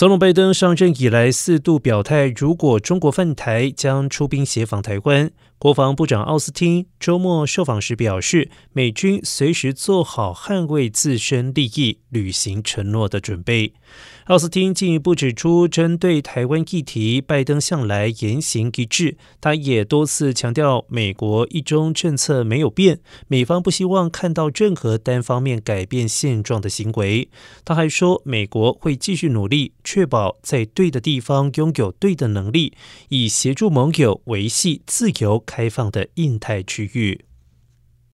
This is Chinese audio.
总统拜登上任以来四度表态，如果中国犯台，将出兵协防台湾。国防部长奥斯汀周末受访时表示，美军随时做好捍卫自身利益、履行承诺的准备。奥斯汀进一步指出，针对台湾议题，拜登向来言行一致。他也多次强调，美国一中政策没有变，美方不希望看到任何单方面改变现状的行为。他还说，美国会继续努力，确保在对的地方拥有对的能力，以协助盟友维系自由。开放的印太区域。